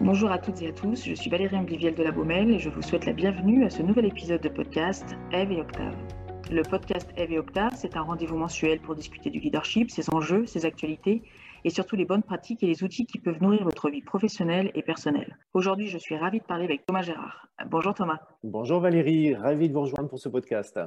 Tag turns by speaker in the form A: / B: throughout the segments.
A: Bonjour à toutes et à tous, je suis Valérie Angliviel de la Baumelle et je vous souhaite la bienvenue à ce nouvel épisode de podcast Eve et Octave. Le podcast Eve et Octave, c'est un rendez-vous mensuel pour discuter du leadership, ses enjeux, ses actualités et surtout les bonnes pratiques et les outils qui peuvent nourrir votre vie professionnelle et personnelle. Aujourd'hui, je suis ravie de parler avec Thomas Gérard. Bonjour Thomas.
B: Bonjour Valérie, ravi de vous rejoindre pour ce podcast.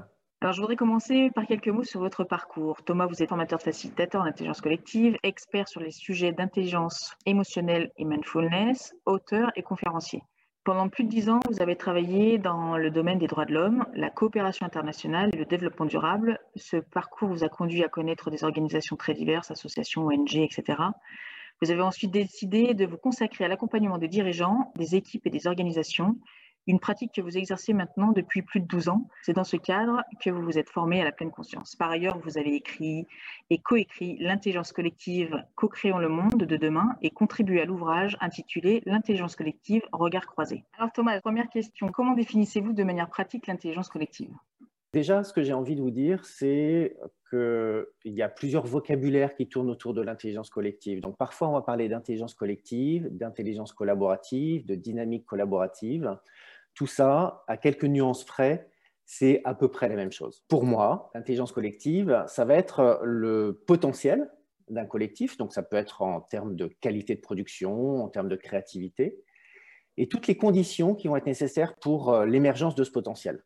A: Alors, je voudrais commencer par quelques mots sur votre parcours. Thomas, vous êtes formateur facilitateur en intelligence collective, expert sur les sujets d'intelligence émotionnelle et mindfulness, auteur et conférencier. Pendant plus de dix ans, vous avez travaillé dans le domaine des droits de l'homme, la coopération internationale et le développement durable. Ce parcours vous a conduit à connaître des organisations très diverses, associations, ONG, etc. Vous avez ensuite décidé de vous consacrer à l'accompagnement des dirigeants, des équipes et des organisations une pratique que vous exercez maintenant depuis plus de 12 ans. C'est dans ce cadre que vous vous êtes formé à la pleine conscience. Par ailleurs, vous avez écrit et coécrit L'intelligence collective, co-créons le monde de demain et contribué à l'ouvrage intitulé L'intelligence collective, regard croisé. Alors Thomas, première question, comment définissez-vous de manière pratique l'intelligence collective?
B: Déjà, ce que j'ai envie de vous dire, c'est qu'il y a plusieurs vocabulaires qui tournent autour de l'intelligence collective. Donc, parfois, on va parler d'intelligence collective, d'intelligence collaborative, de dynamique collaborative. Tout ça, à quelques nuances près, c'est à peu près la même chose. Pour moi, l'intelligence collective, ça va être le potentiel d'un collectif, donc ça peut être en termes de qualité de production, en termes de créativité, et toutes les conditions qui vont être nécessaires pour euh, l'émergence de ce potentiel.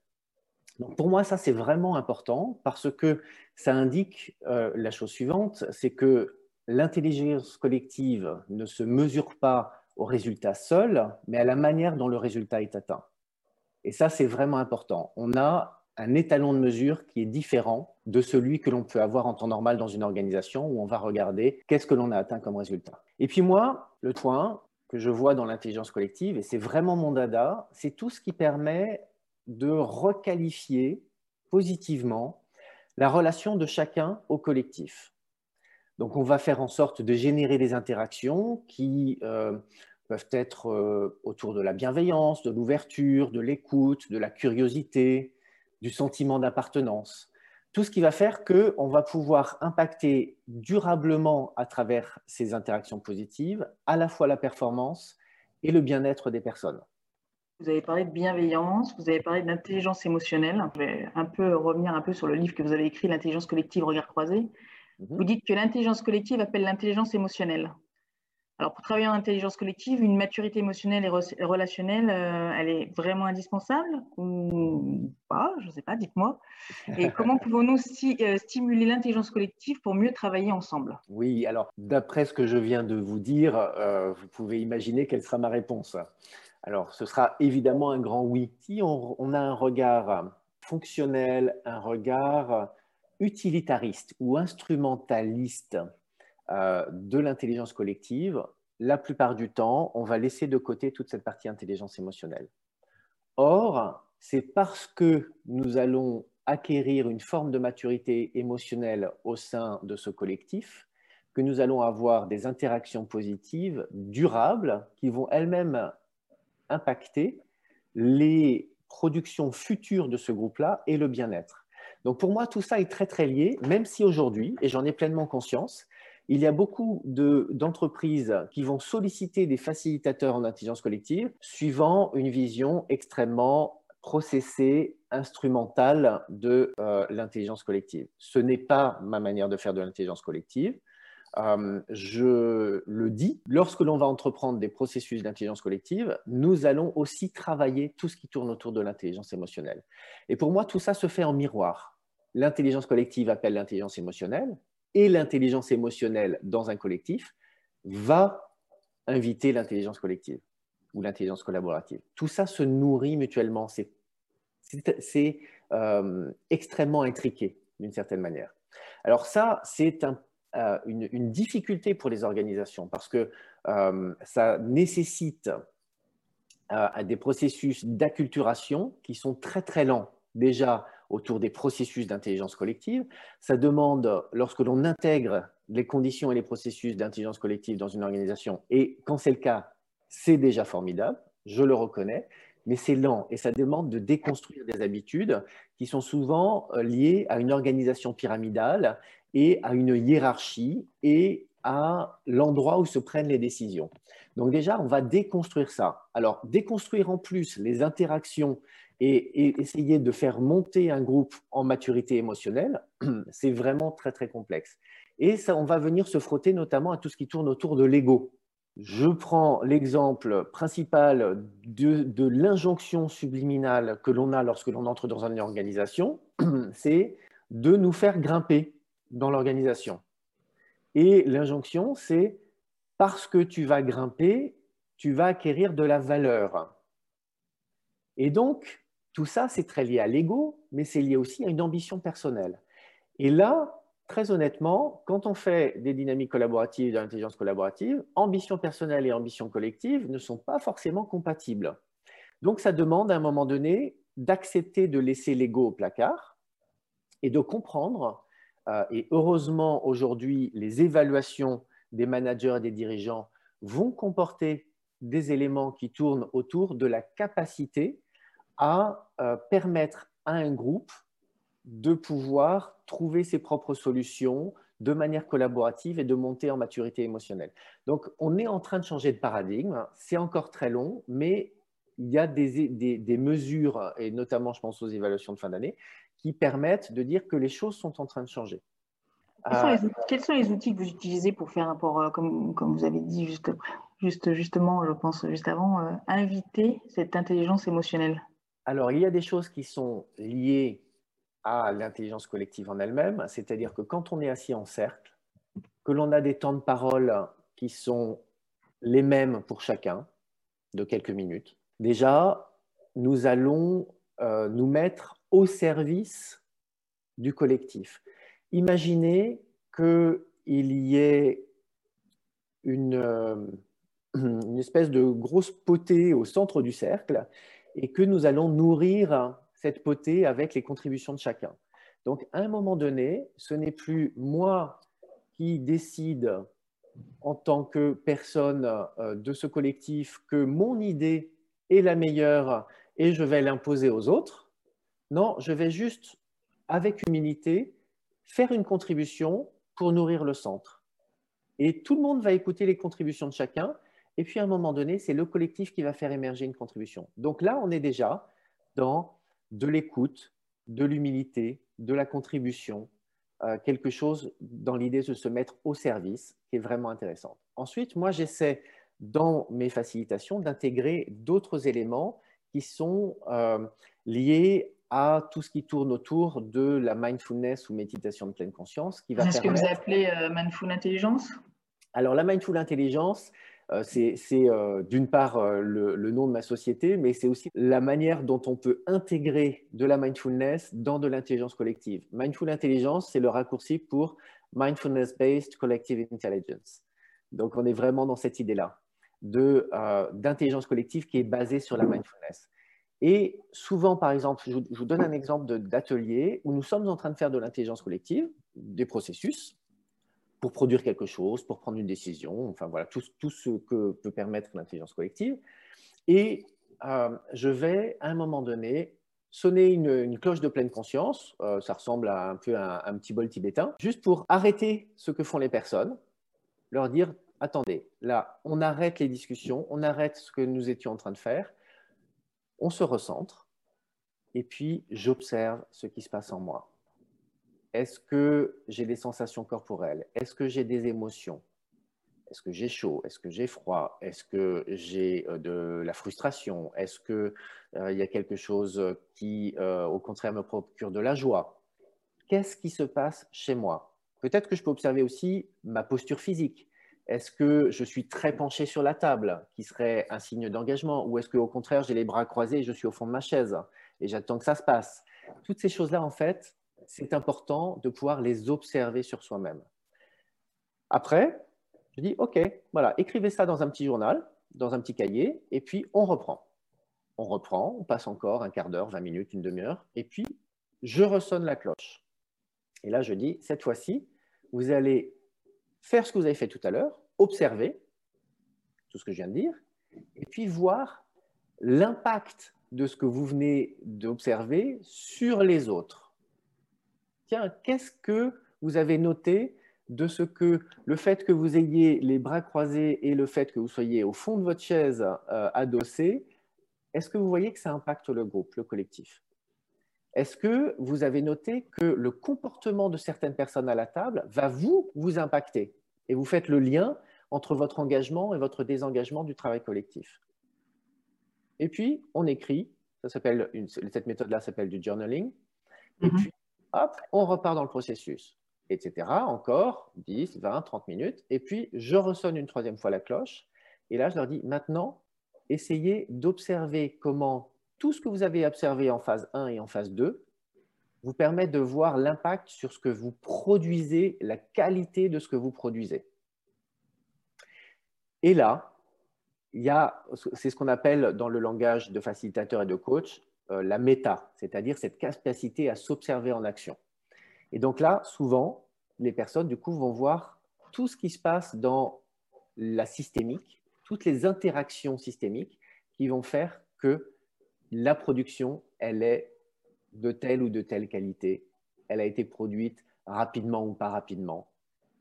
B: Donc pour moi, ça c'est vraiment important parce que ça indique euh, la chose suivante, c'est que l'intelligence collective ne se mesure pas au résultat seul, mais à la manière dont le résultat est atteint. Et ça, c'est vraiment important. On a un étalon de mesure qui est différent de celui que l'on peut avoir en temps normal dans une organisation où on va regarder qu'est-ce que l'on a atteint comme résultat. Et puis moi, le point que je vois dans l'intelligence collective, et c'est vraiment mon dada, c'est tout ce qui permet de requalifier positivement la relation de chacun au collectif. Donc on va faire en sorte de générer des interactions qui euh, peuvent être euh, autour de la bienveillance, de l'ouverture, de l'écoute, de la curiosité, du sentiment d'appartenance. Tout ce qui va faire qu'on va pouvoir impacter durablement à travers ces interactions positives à la fois la performance et le bien-être des personnes.
A: Vous avez parlé de bienveillance, vous avez parlé d'intelligence émotionnelle. Je vais un peu revenir un peu sur le livre que vous avez écrit, L'intelligence collective, regard croisé. Mhm. Vous dites que l'intelligence collective appelle l'intelligence émotionnelle. Alors, pour travailler en intelligence collective, une maturité émotionnelle et relationnelle, euh, elle est vraiment indispensable ou pas Je ne sais pas, dites-moi. Et comment pouvons-nous euh, stimuler l'intelligence collective pour mieux travailler ensemble?
B: Oui, alors, d'après ce que je viens de vous dire, euh, vous pouvez imaginer quelle sera ma réponse. Alors, ce sera évidemment un grand oui. Si on a un regard fonctionnel, un regard utilitariste ou instrumentaliste euh, de l'intelligence collective, la plupart du temps, on va laisser de côté toute cette partie intelligence émotionnelle. Or, c'est parce que nous allons acquérir une forme de maturité émotionnelle au sein de ce collectif que nous allons avoir des interactions positives, durables, qui vont elles-mêmes impacter les productions futures de ce groupe-là et le bien-être. Donc pour moi, tout ça est très très lié, même si aujourd'hui, et j'en ai pleinement conscience, il y a beaucoup d'entreprises qui vont solliciter des facilitateurs en intelligence collective suivant une vision extrêmement processée, instrumentale de euh, l'intelligence collective. Ce n'est pas ma manière de faire de l'intelligence collective. Euh, je le dis, lorsque l'on va entreprendre des processus d'intelligence collective, nous allons aussi travailler tout ce qui tourne autour de l'intelligence émotionnelle. Et pour moi, tout ça se fait en miroir. L'intelligence collective appelle l'intelligence émotionnelle, et l'intelligence émotionnelle dans un collectif va inviter l'intelligence collective ou l'intelligence collaborative. Tout ça se nourrit mutuellement. C'est euh, extrêmement intriqué d'une certaine manière. Alors ça, c'est euh, une, difficulté pour les organisations parce que euh, ça nécessite des processus d'acculturation qui sont très très lents. Déjà, autour des processus d'intelligence collective. Ça demande, lorsque l'on intègre les conditions et les processus d'intelligence collective dans une organisation, et quand c'est le cas, c'est déjà formidable, je le reconnais, mais c'est lent et ça demande de déconstruire des habitudes qui sont souvent euh, liées à une organisation pyramidale et à une hiérarchie et à l'endroit où se prennent les décisions. Donc déjà, on va déconstruire ça. Alors, déconstruire en plus les interactions et, essayer de faire monter un groupe en maturité émotionnelle, c'est vraiment très, très complexe. Et ça, on va venir se frotter notamment à tout ce qui tourne autour de l'ego. Je prends l'exemple principal de, l'injonction subliminale que l'on a lorsque l'on entre dans une organisation, c'est de nous faire grimper dans l'organisation. Et l'injonction, c'est parce que tu vas grimper, tu vas acquérir de la valeur. Et donc, tout ça, c'est très lié à l'ego, mais c'est lié aussi à une ambition personnelle. Et là, très honnêtement, quand on fait des dynamiques collaboratives de l'intelligence collaborative, ambition personnelle et ambition collective ne sont pas forcément compatibles. Donc, ça demande à un moment donné d'accepter de laisser l'ego au placard et de comprendre, euh, et heureusement aujourd'hui, les évaluations des managers et des dirigeants vont comporter des éléments qui tournent autour de la capacité à euh, permettre à un groupe de pouvoir trouver ses propres solutions de manière collaborative et de monter en maturité émotionnelle. Donc, on est en train de changer de paradigme. C'est encore très long, mais il y a des, des, mesures, et notamment, je pense aux évaluations de fin d'année, qui permettent de dire que les choses sont en train de changer.
A: Quels sont les, outils que vous utilisez pour faire un rapport, comme, comme vous avez dit juste, juste, justement, je pense juste avant, euh, inviter cette intelligence émotionnelle?
B: Alors, il y a des choses qui sont liées à l'intelligence collective en elle-même, c'est-à-dire que quand on est assis en cercle, que l'on a des temps de parole qui sont les mêmes pour chacun, de quelques minutes, déjà, nous allons euh, nous mettre au service du collectif. Imaginez qu'il y ait euh, une espèce de grosse potée au centre du cercle et que nous allons nourrir cette potée avec les contributions de chacun. Donc, à un moment donné, ce n'est plus moi qui décide en tant que personne euh, de ce collectif que mon idée est la meilleure et je vais l'imposer aux autres. Non, je vais juste, avec humilité, faire une contribution pour nourrir le centre. Et tout le monde va écouter les contributions de chacun et puis, à un moment donné, c'est le collectif qui va faire émerger une contribution. Donc là, on est déjà dans de l'écoute, de l'humilité, de la contribution, euh, quelque chose dans l'idée de se mettre au service qui est vraiment intéressant. Ensuite, moi, j'essaie dans mes facilitations d'intégrer d'autres éléments qui sont euh, liés à tout ce qui tourne autour de la mindfulness ou méditation de pleine conscience.
A: Qui va Est-ce que vous appelez euh, mindful intelligence?
B: Alors, la mindful intelligence, c'est euh, d'une part euh, le, nom de ma société, mais c'est aussi la manière dont on peut intégrer de la mindfulness dans de l'intelligence collective. Mindful Intelligence, c'est le raccourci pour Mindfulness-Based Collective Intelligence. Donc, on est vraiment dans cette idée-là d'intelligence collective qui est basée sur la mindfulness. Et souvent, par exemple, je vous donne un exemple d'atelier où nous sommes en train de faire de l'intelligence collective, des processus, pour produire quelque chose, pour prendre une décision, enfin voilà, tout, ce que peut permettre l'intelligence collective. Et euh, je vais, à un moment donné, sonner une, cloche de pleine conscience, euh, ça ressemble à un peu un, un petit bol tibétain, juste pour arrêter ce que font les personnes, leur dire, attendez, là, on arrête les discussions, on arrête ce que nous étions en train de faire, on se recentre, et puis j'observe ce qui se passe en moi. Est-ce que j'ai des sensations corporelles? Est-ce que j'ai des émotions? Est-ce que j'ai chaud? Est-ce que j'ai froid? Est-ce que j'ai euh, de la frustration? Est-ce qu'il euh, y a quelque chose qui, euh, au contraire, me procure de la joie? Qu'est-ce qui se passe chez moi? Peut-être que je peux observer aussi ma posture physique. Est-ce que je suis très penché sur la table, qui serait un signe d'engagement? Ou est-ce qu'au contraire, j'ai les bras croisés et je suis au fond de ma chaise et j'attends que ça se passe? Toutes ces choses-là, en fait, c'est important de pouvoir les observer sur soi-même. Après, je dis, OK, voilà, écrivez ça dans un petit journal, dans un petit cahier, et puis on reprend. On reprend, on passe encore un quart d'heure, 20 minutes, une demi-heure, et puis je ressonne la cloche. Et là, je dis, cette fois-ci, vous allez faire ce que vous avez fait tout à l'heure, observer tout ce que je viens de dire, et puis voir l'impact de ce que vous venez d'observer sur les autres qu'est-ce que vous avez noté de ce que le fait que vous ayez les bras croisés et le fait que vous soyez au fond de votre chaise euh, adossé, est-ce que vous voyez que ça impacte le groupe, le collectif? Est-ce que vous avez noté que le comportement de certaines personnes à la table va vous, vous impacter Et vous faites le lien entre votre engagement et votre désengagement du travail collectif? Et puis, on écrit, ça s'appelle, cette méthode-là s'appelle du journaling, et mhm. puis, hop, on repart dans le processus etc. Encore 10, 20, 30 minutes. Et puis, je ressonne une troisième fois la cloche. Et là, je leur dis, maintenant, essayez d'observer comment tout ce que vous avez observé en phase 1 et en phase 2 vous permet de voir l'impact sur ce que vous produisez, la qualité de ce que vous produisez. Et là, c'est ce qu'on appelle dans le langage de facilitateur et de coach, la méta, c'est-à-dire cette capacité à s'observer en action. Et donc là, souvent, les personnes, du coup, vont voir tout ce qui se passe dans la systémique, toutes les interactions systémiques qui vont faire que la production, elle est de telle ou de telle qualité, elle a été produite rapidement ou pas rapidement,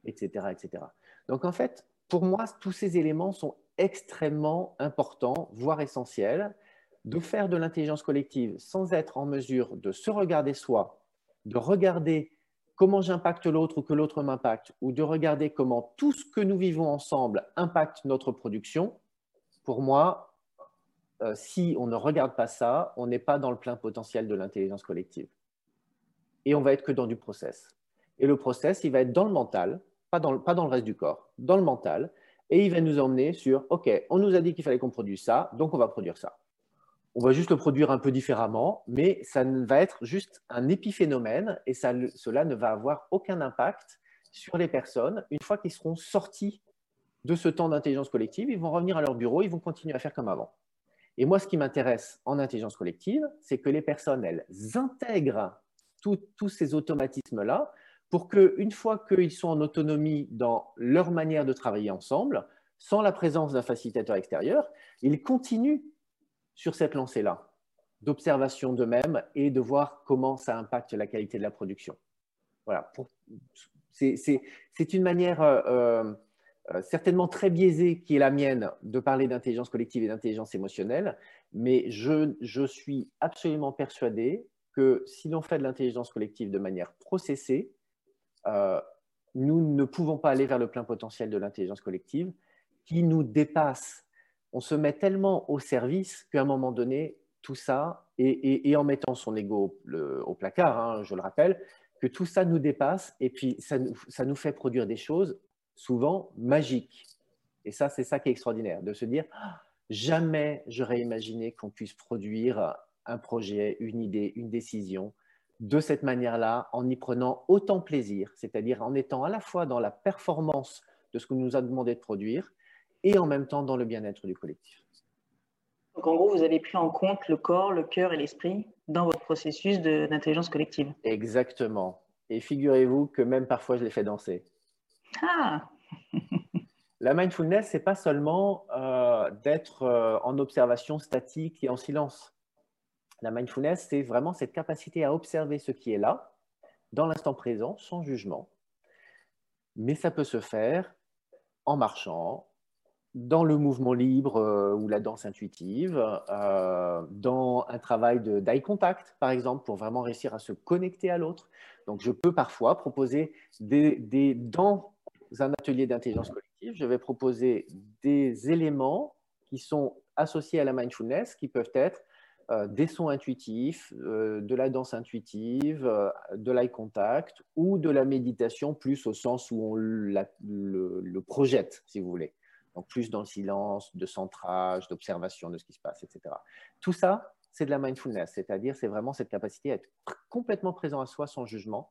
B: etc. etc. Donc en fait, pour moi, tous ces éléments sont extrêmement importants, voire essentiels, de faire de l'intelligence collective sans être en mesure de se regarder soi, de regarder comment j'impacte l'autre ou que l'autre m'impacte, ou de regarder comment tout ce que nous vivons ensemble impacte notre production, pour moi, euh, si on ne regarde pas ça, on n'est pas dans le plein potentiel de l'intelligence collective. Et on va être que dans du process. Et le process, il va être dans le mental, pas dans le, pas dans le reste du corps, dans le mental, et il va nous emmener sur, OK, on nous a dit qu'il fallait qu'on produise ça, donc on va produire ça on va juste le produire un peu différemment, mais ça va être juste un épiphénomène et ça, cela ne va avoir aucun impact sur les personnes. Une fois qu'ils seront sortis de ce temps d'intelligence collective, ils vont revenir à leur bureau, ils vont continuer à faire comme avant. Et moi, ce qui m'intéresse en intelligence collective, c'est que les personnes, elles intègrent tous ces automatismes-là pour qu'une fois qu'ils sont en autonomie dans leur manière de travailler ensemble, sans la présence d'un facilitateur extérieur, ils continuent sur cette lancée-là, d'observation d'eux-mêmes et de voir comment ça impacte la qualité de la production. Voilà. C'est une manière euh, euh, certainement très biaisée qui est la mienne de parler d'intelligence collective et d'intelligence émotionnelle, mais je, suis absolument persuadé que si l'on fait de l'intelligence collective de manière processée, euh, nous ne pouvons pas aller vers le plein potentiel de l'intelligence collective qui nous dépasse on se met tellement au service qu'à un moment donné, tout ça, et, en mettant son ego au placard, hein, je le rappelle, que tout ça nous dépasse et puis ça, nous fait produire des choses souvent magiques. Et ça, c'est ça qui est extraordinaire, de se dire, ah, jamais j'aurais imaginé qu'on puisse produire un projet, une idée, une décision de cette manière-là, en y prenant autant plaisir, c'est-à-dire en étant à la fois dans la performance de ce qu'on nous a demandé de produire, et en même temps dans le bien-être du collectif.
A: Donc en gros, vous avez pris en compte le corps, le cœur et l'esprit dans votre processus d'intelligence collective.
B: Exactement. Et figurez-vous que même parfois, je les fais danser.
A: Ah
B: La mindfulness, c'est pas seulement euh, d'être euh, en observation statique et en silence. La mindfulness, c'est vraiment cette capacité à observer ce qui est là, dans l'instant présent, sans jugement. Mais ça peut se faire en marchant, dans le mouvement libre euh, ou la danse intuitive, euh, dans un travail d'eye contact, par exemple, pour vraiment réussir à se connecter à l'autre. Donc, je peux parfois proposer des, dans un atelier d'intelligence collective, je vais proposer des éléments qui sont associés à la mindfulness, qui peuvent être euh, des sons intuitifs, de la danse intuitive, de l'eye contact ou de la méditation plus au sens où on le projette, si vous voulez. Donc plus dans le silence, de centrage, d'observation de ce qui se passe, etc. Tout ça, c'est de la mindfulness, c'est-à-dire c'est vraiment cette capacité à être complètement présent à soi sans jugement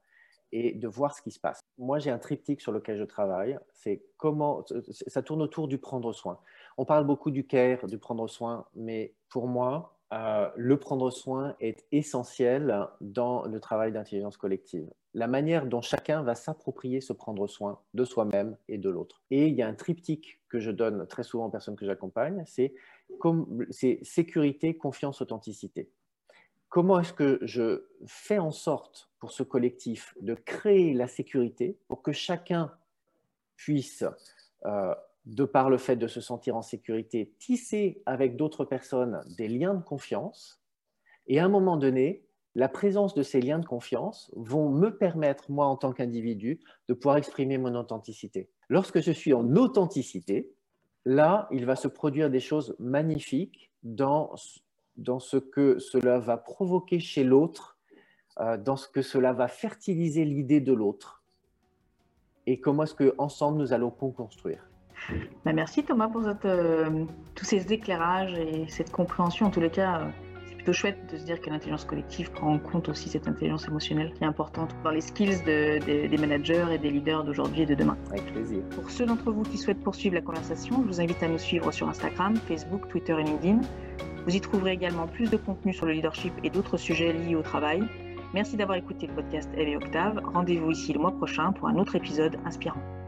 B: et de voir ce qui se passe. Moi, j'ai un triptyque sur lequel je travaille, c'est comment ça tourne autour du prendre soin. On parle beaucoup du care, du prendre soin, mais pour moi, euh, le prendre soin est essentiel dans le travail d'intelligence collective. La manière dont chacun va s'approprier se prendre soin de soi-même et de l'autre. Et il y a un triptyque que je donne très souvent aux personnes que j'accompagne, c'est sécurité, confiance, authenticité. Comment est-ce que je fais en sorte pour ce collectif de créer la sécurité pour que chacun puisse, euh, de par le fait de se sentir en sécurité, tisser avec d'autres personnes des liens de confiance. Et à un moment donné, la présence de ces liens de confiance vont me permettre, moi en tant qu'individu, de pouvoir exprimer mon authenticité. Lorsque je suis en authenticité, là, il va se produire des choses magnifiques dans, dans ce que cela va provoquer chez l'autre, euh, dans ce que cela va fertiliser l'idée de l'autre. Et comment est-ce qu'ensemble, nous allons co-construire.
A: Bah, merci Thomas pour euh, tous ces éclairages et cette compréhension, en tous les cas. Euh, plutôt chouette de se dire que l'intelligence collective prend en compte aussi cette intelligence émotionnelle qui est importante dans les skills des managers et des leaders d'aujourd'hui et de demain.
B: Avec plaisir.
A: Pour ceux d'entre vous qui souhaitent poursuivre la conversation, je vous invite à nous suivre sur Instagram, Facebook, Twitter et LinkedIn. Vous y trouverez également plus de contenu sur le leadership et d'autres sujets liés au travail. Merci d'avoir écouté le podcast Eve et Octave. Rendez-vous ici le mois prochain pour un autre épisode inspirant.